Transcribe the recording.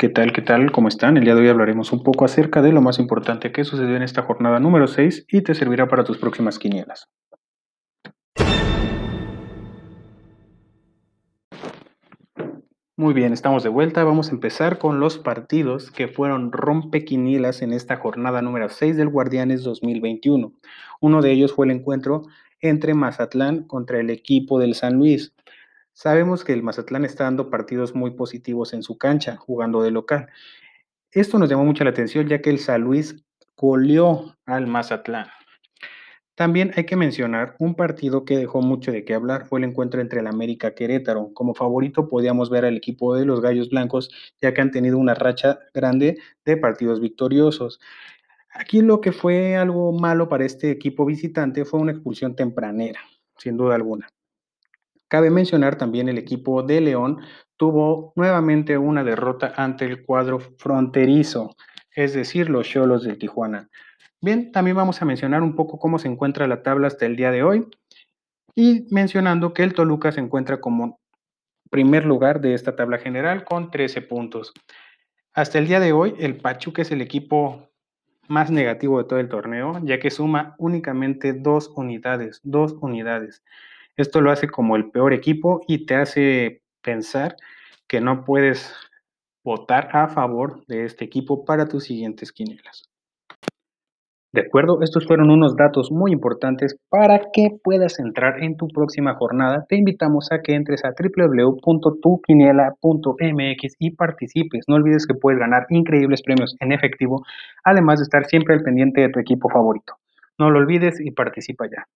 ¿Qué tal? ¿Qué tal? ¿Cómo están? El día de hoy hablaremos un poco acerca de lo más importante que sucedió en esta jornada número 6 y te servirá para tus próximas quinielas. Muy bien, estamos de vuelta. Vamos a empezar con los partidos que fueron rompequinielas en esta jornada número 6 del Guardianes 2021. Uno de ellos fue el encuentro entre Mazatlán contra el equipo del San Luis. Sabemos que el Mazatlán está dando partidos muy positivos en su cancha, jugando de local. Esto nos llamó mucho la atención ya que el San Luis goleó al Mazatlán. También hay que mencionar un partido que dejó mucho de qué hablar, fue el encuentro entre el América Querétaro. Como favorito podíamos ver al equipo de los Gallos Blancos, ya que han tenido una racha grande de partidos victoriosos. Aquí lo que fue algo malo para este equipo visitante fue una expulsión tempranera, sin duda alguna. Cabe mencionar también el equipo de León tuvo nuevamente una derrota ante el cuadro fronterizo, es decir, los Cholos del Tijuana. Bien, también vamos a mencionar un poco cómo se encuentra la tabla hasta el día de hoy y mencionando que el Toluca se encuentra como primer lugar de esta tabla general con 13 puntos. Hasta el día de hoy, el Pachuca es el equipo más negativo de todo el torneo, ya que suma únicamente dos unidades, dos unidades. Esto lo hace como el peor equipo y te hace pensar que no puedes votar a favor de este equipo para tus siguientes quinielas. De acuerdo, estos fueron unos datos muy importantes para que puedas entrar en tu próxima jornada. Te invitamos a que entres a www.tuquiniela.mx y participes. No olvides que puedes ganar increíbles premios en efectivo, además de estar siempre al pendiente de tu equipo favorito. No lo olvides y participa ya.